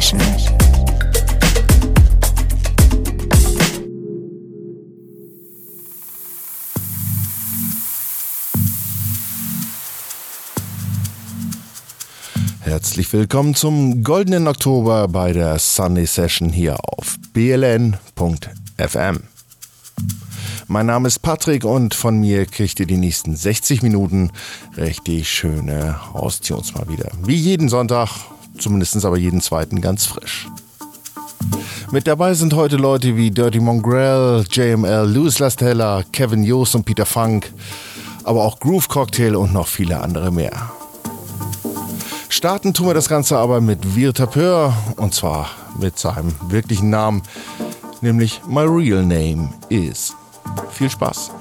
Session. Herzlich willkommen zum goldenen Oktober bei der Sunday Session hier auf bln.fm. Mein Name ist Patrick und von mir kriegt ihr die nächsten 60 Minuten richtig schöne Haustunes mal wieder. Wie jeden Sonntag, zumindest aber jeden zweiten ganz frisch. Mit dabei sind heute Leute wie Dirty Mongrel, JML, Louis Lastella, Kevin Jost und Peter Funk, aber auch Groove Cocktail und noch viele andere mehr. Starten tun wir das Ganze aber mit Virta Peur und zwar mit seinem wirklichen Namen, nämlich My Real Name is. Viel Spaß!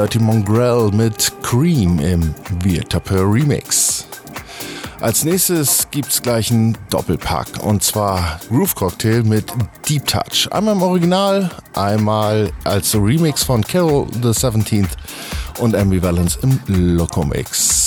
Dirty Mongrel mit Cream im Virtapeur Remix. Als nächstes gibt's gleich einen Doppelpack und zwar Groove Cocktail mit Deep Touch. Einmal im Original, einmal als Remix von Carol the 17th und Ambivalence im Locomix.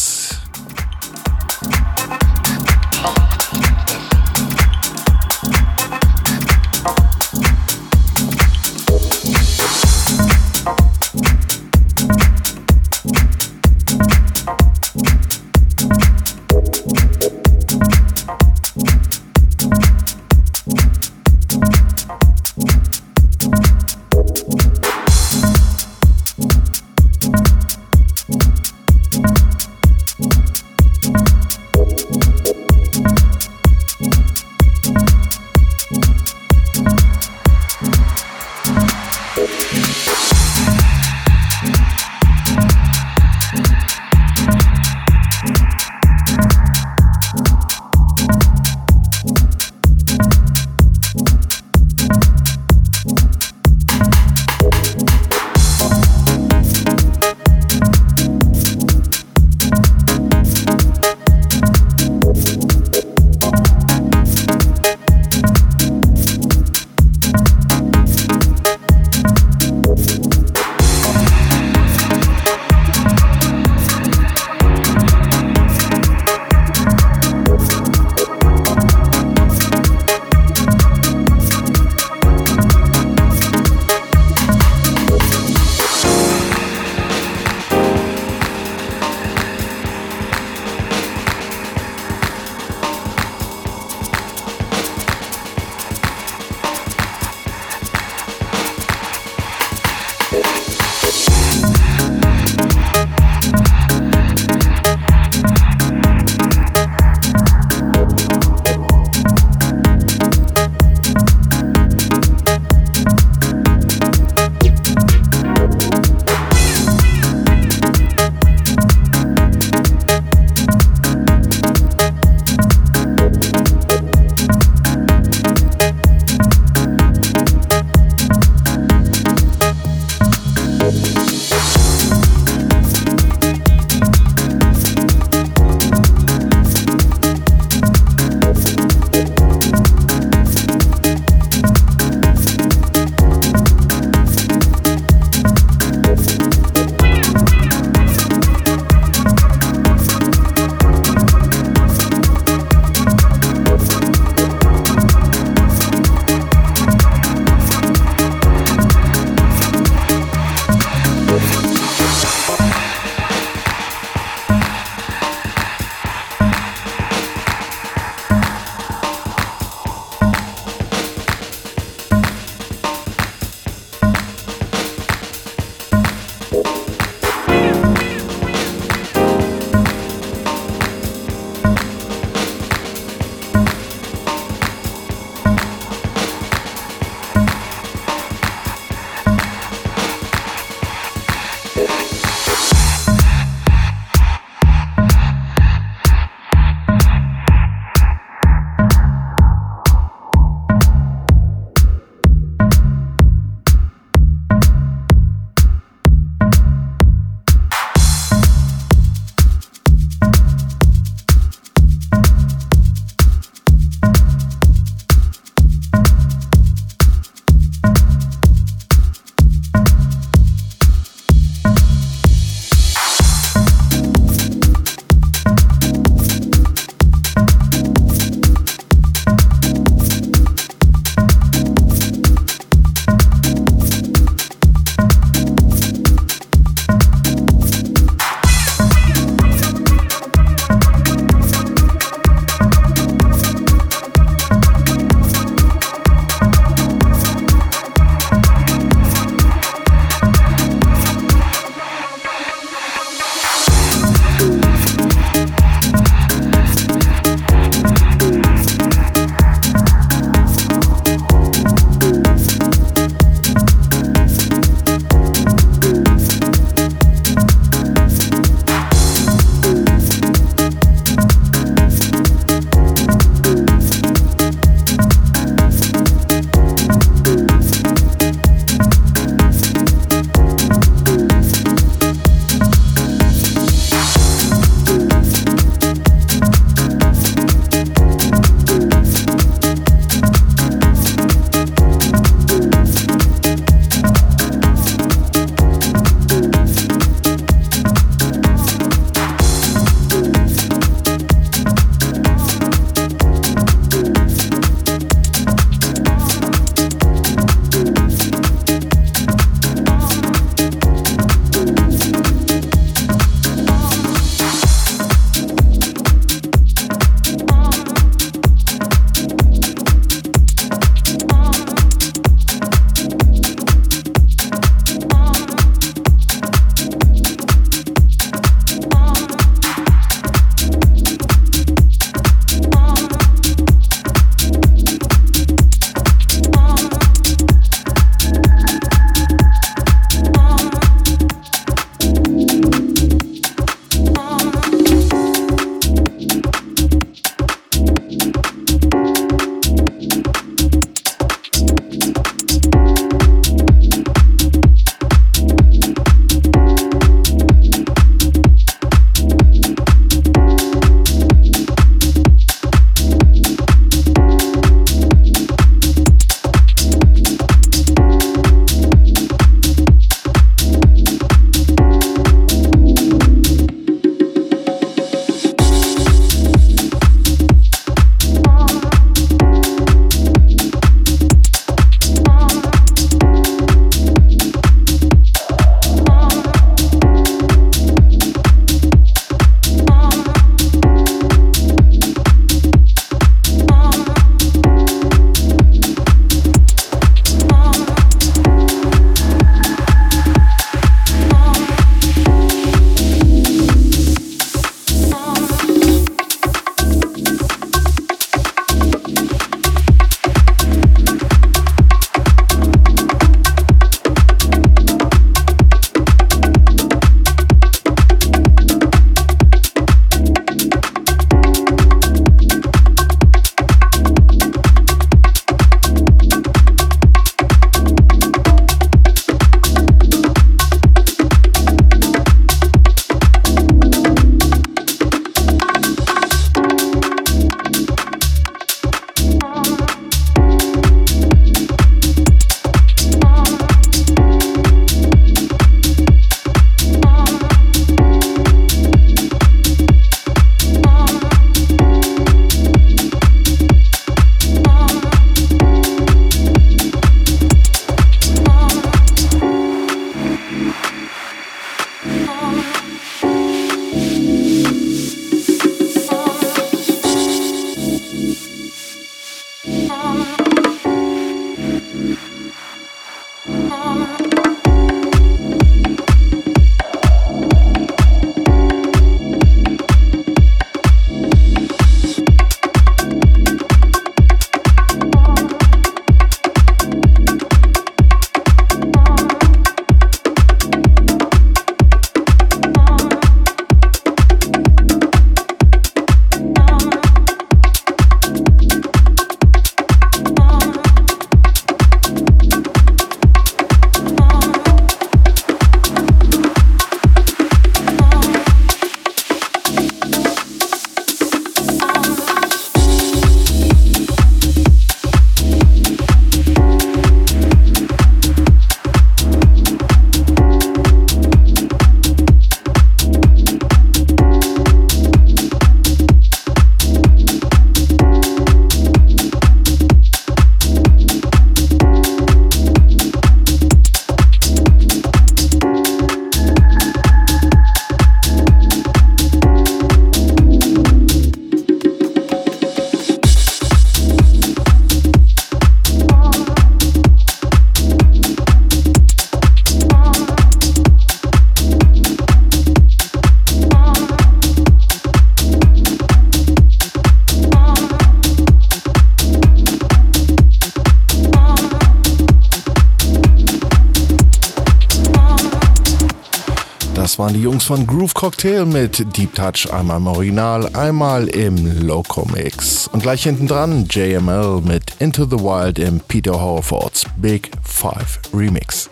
Jungs von Groove Cocktail mit Deep Touch, einmal im Original, einmal im Loco Mix. Und gleich hinten dran JML mit Into the Wild im Peter Horfords Big Five Remix.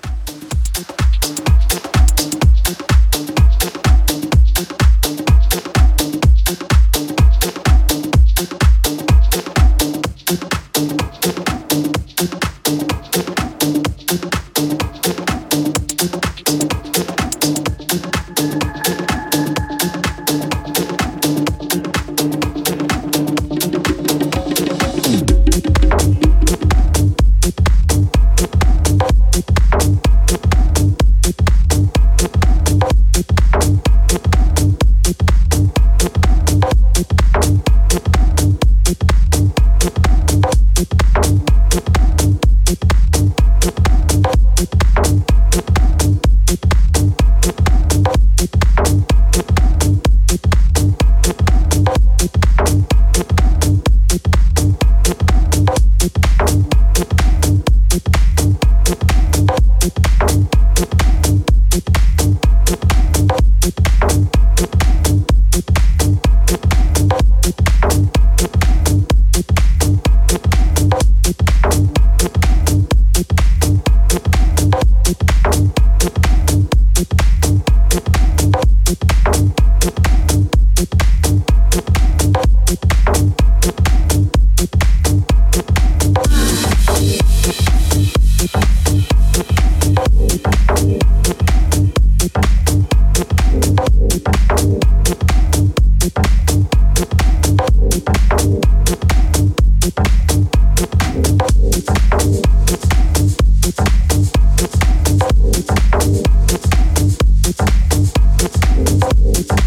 Thank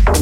you.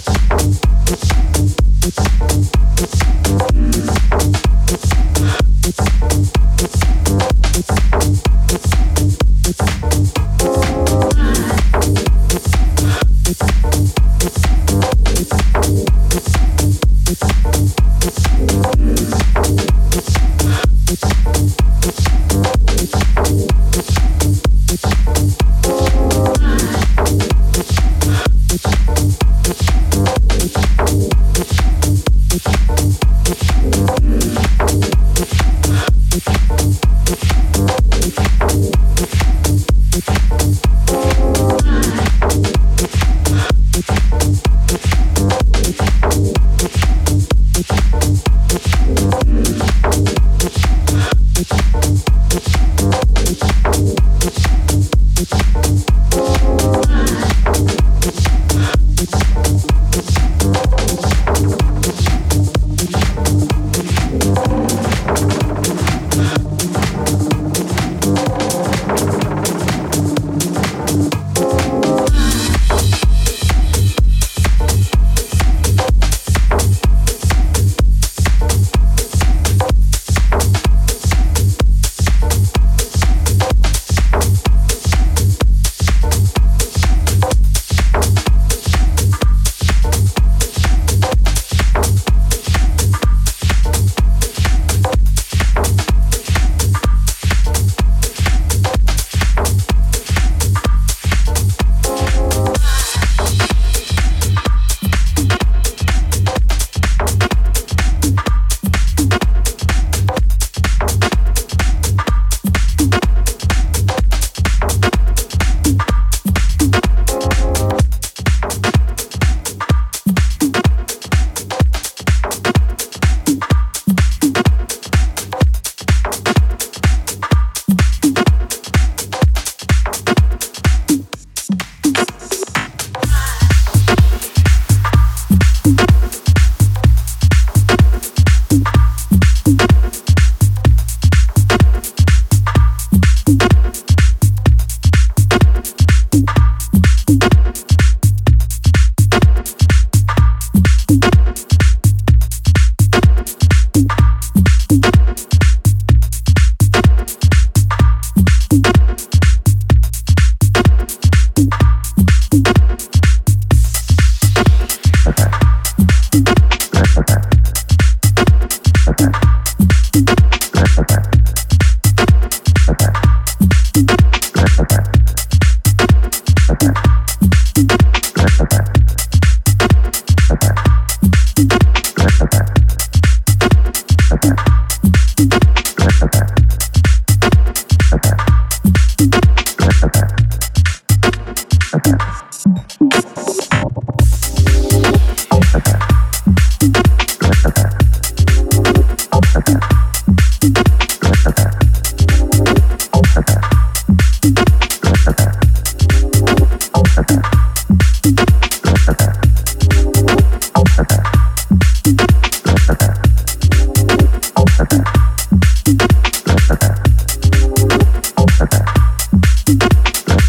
Thank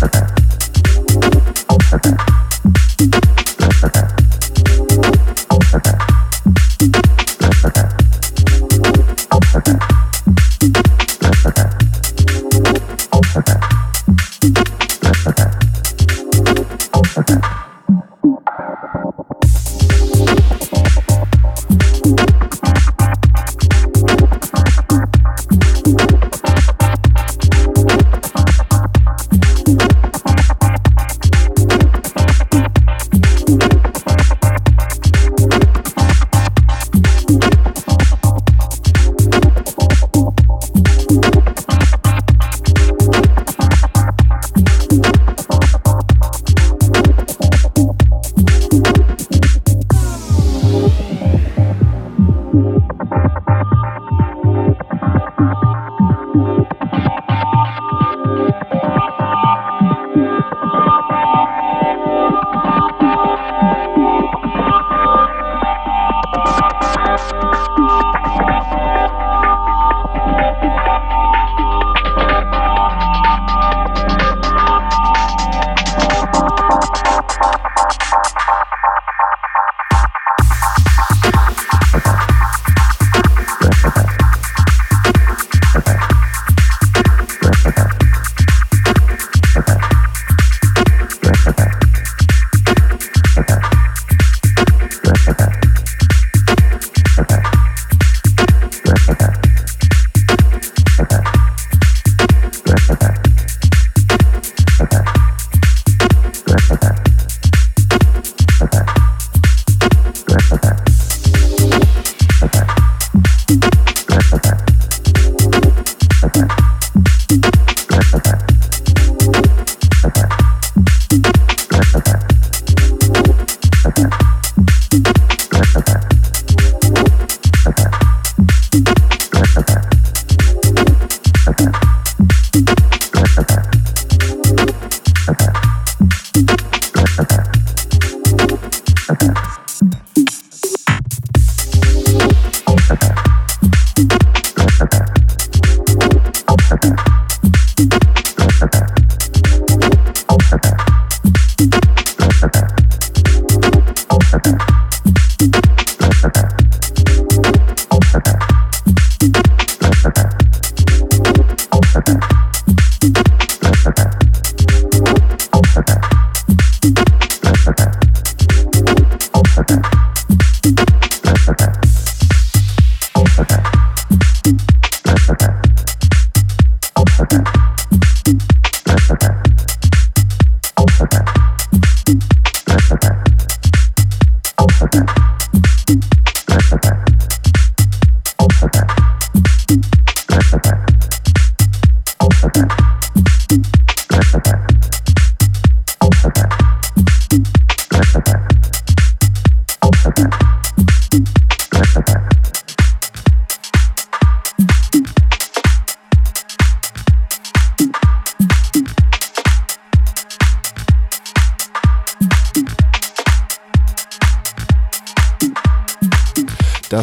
Okay.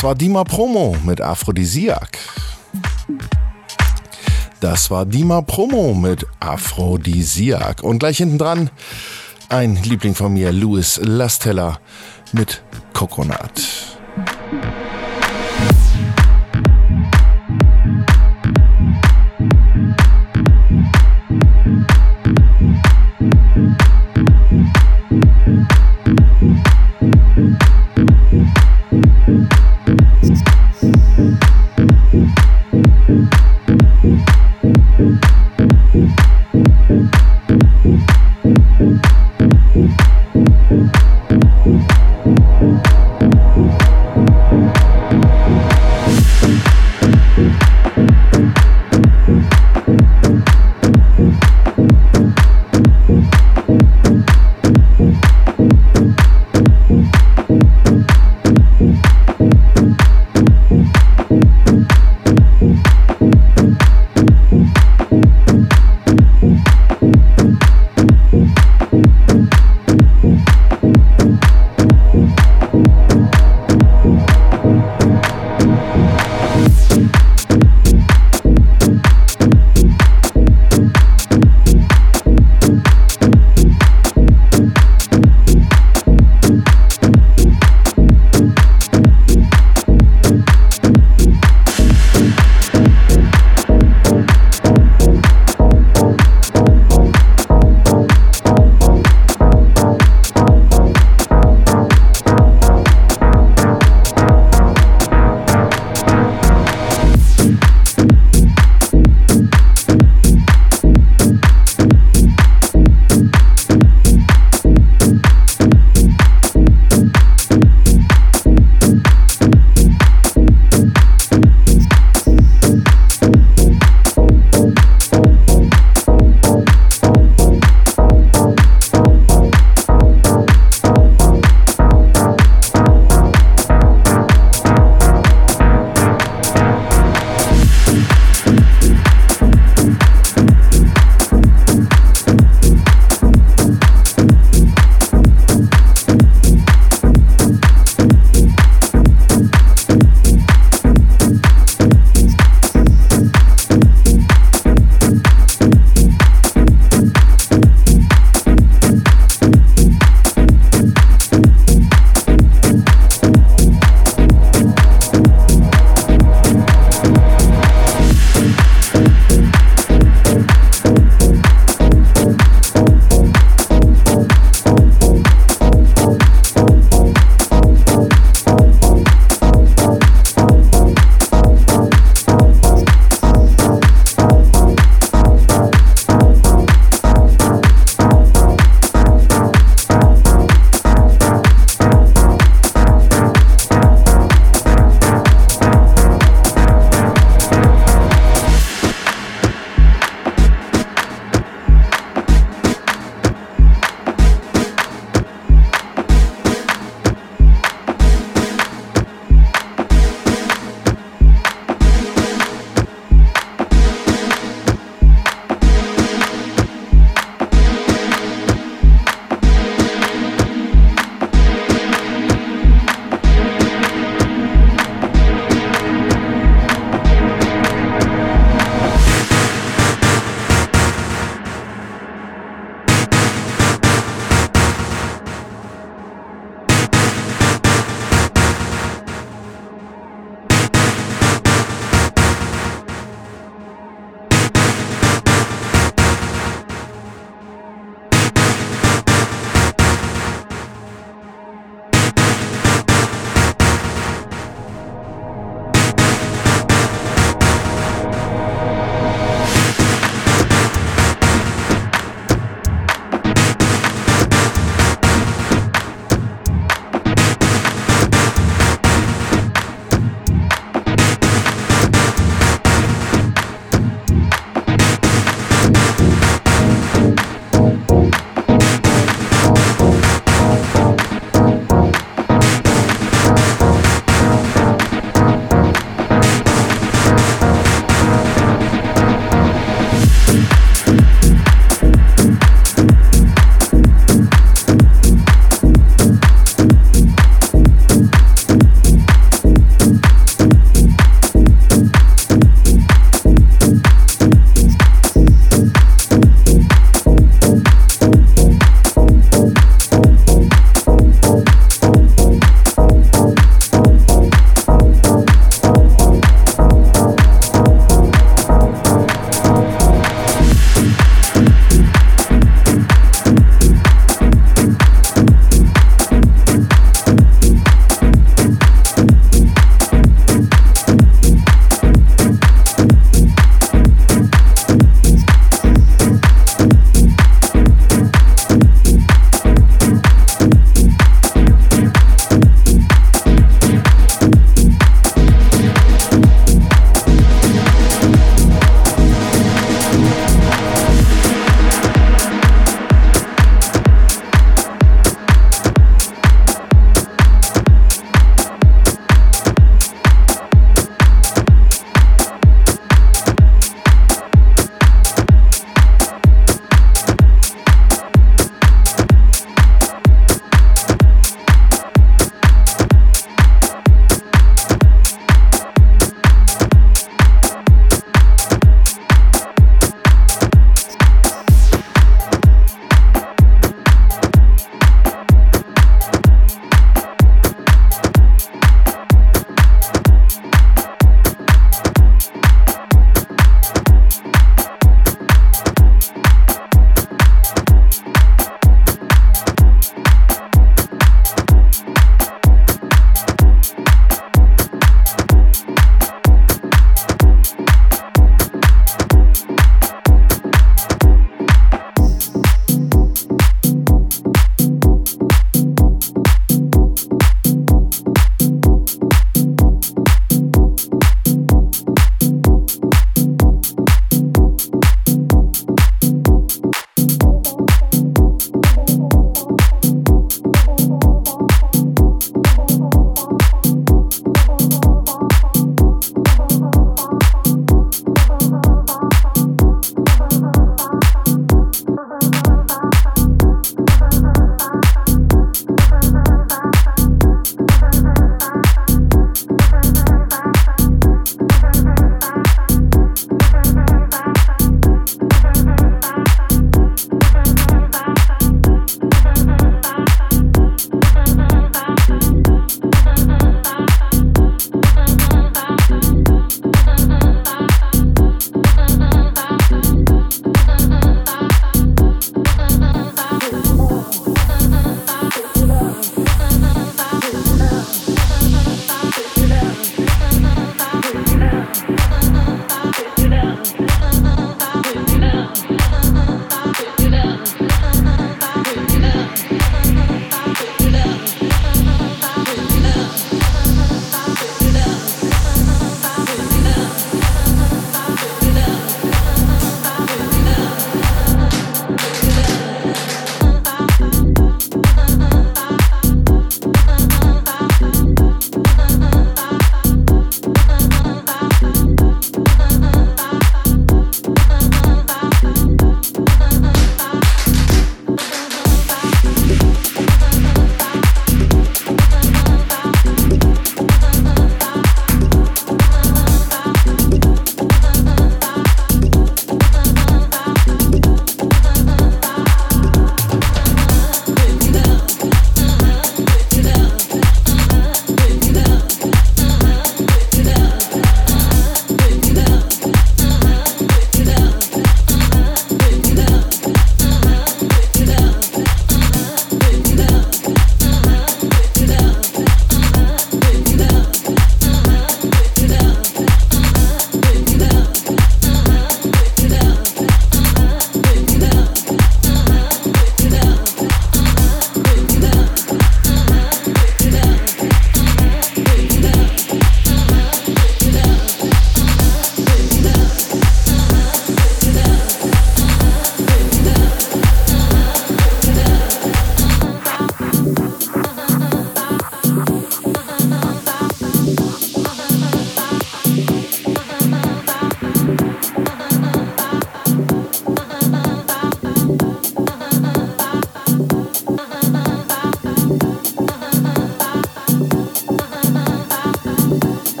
Das war Dima Promo mit Aphrodisiak. Das war Dima Promo mit Aphrodisiak. Und gleich hinten dran ein Liebling von mir, Louis Lastella mit Coconut.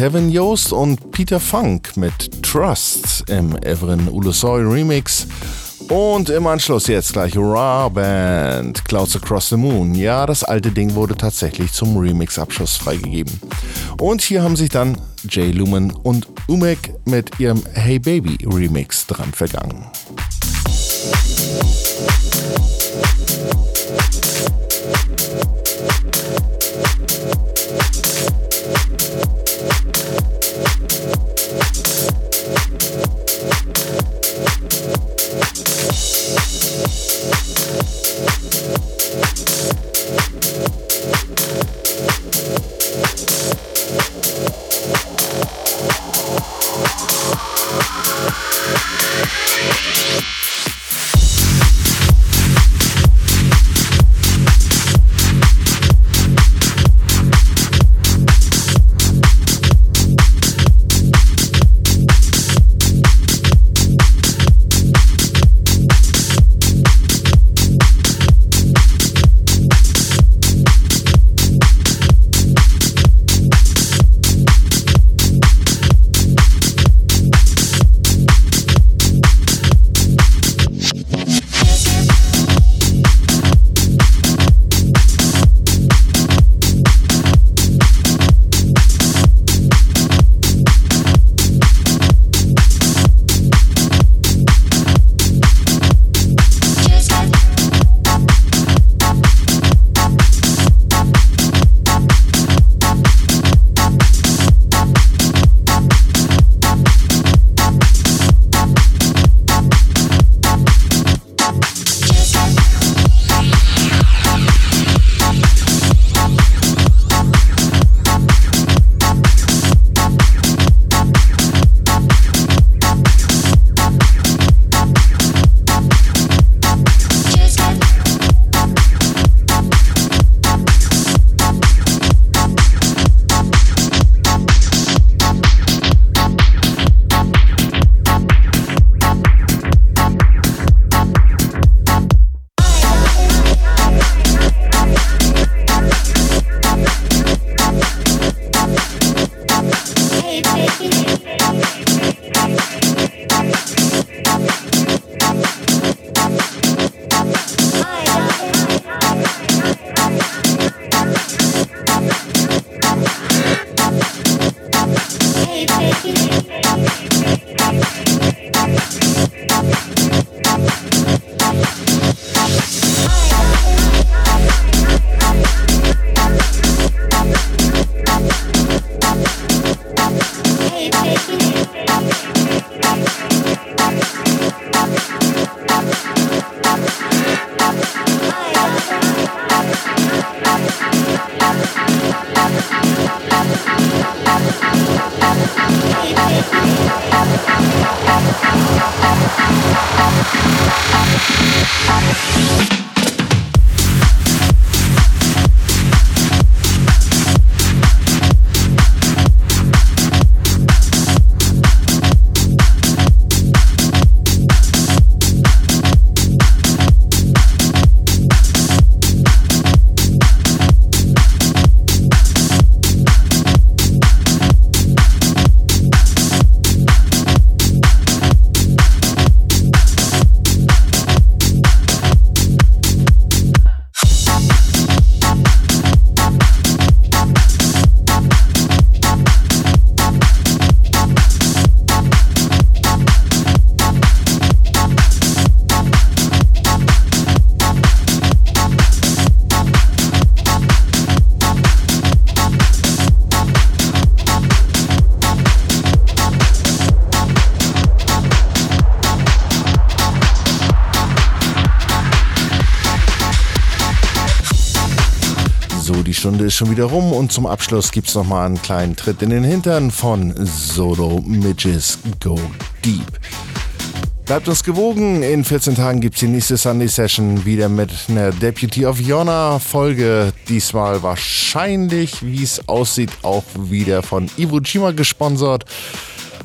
Kevin Yost und Peter Funk mit Trust im Everin Ulusoy Remix. Und im Anschluss jetzt gleich Raw Band, Clouds Across the Moon. Ja, das alte Ding wurde tatsächlich zum Remix-Abschluss freigegeben. Und hier haben sich dann Jay Lumen und Umek mit ihrem Hey Baby Remix dran vergangen. Ist schon wieder rum und zum Abschluss gibt es nochmal einen kleinen Tritt in den Hintern von Solo Midges Go Deep. Bleibt uns gewogen. In 14 Tagen gibt es die nächste Sunday Session wieder mit einer Deputy of Yona Folge. Diesmal wahrscheinlich, wie es aussieht, auch wieder von Iwo Jima gesponsert.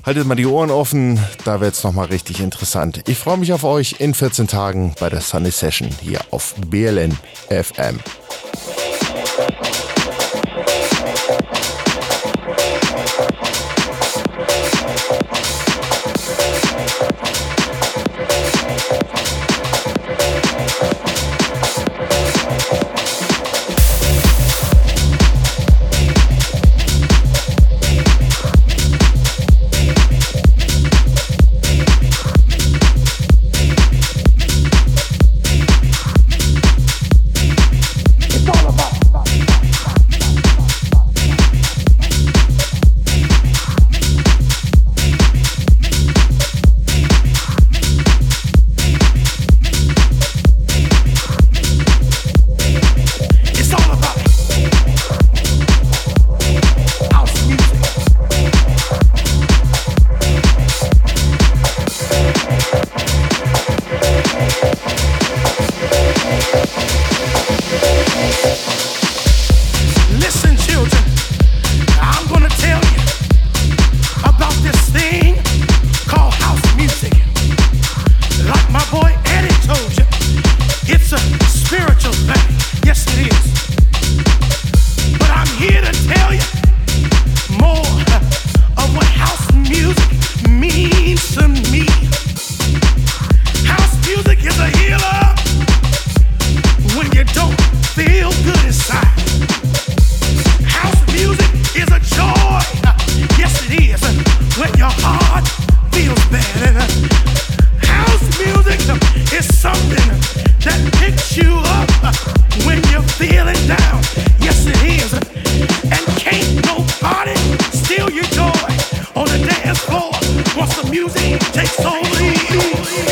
Haltet mal die Ohren offen, da wird es nochmal richtig interessant. Ich freue mich auf euch in 14 Tagen bei der Sunday Session hier auf BLN FM. floor once the music takes over.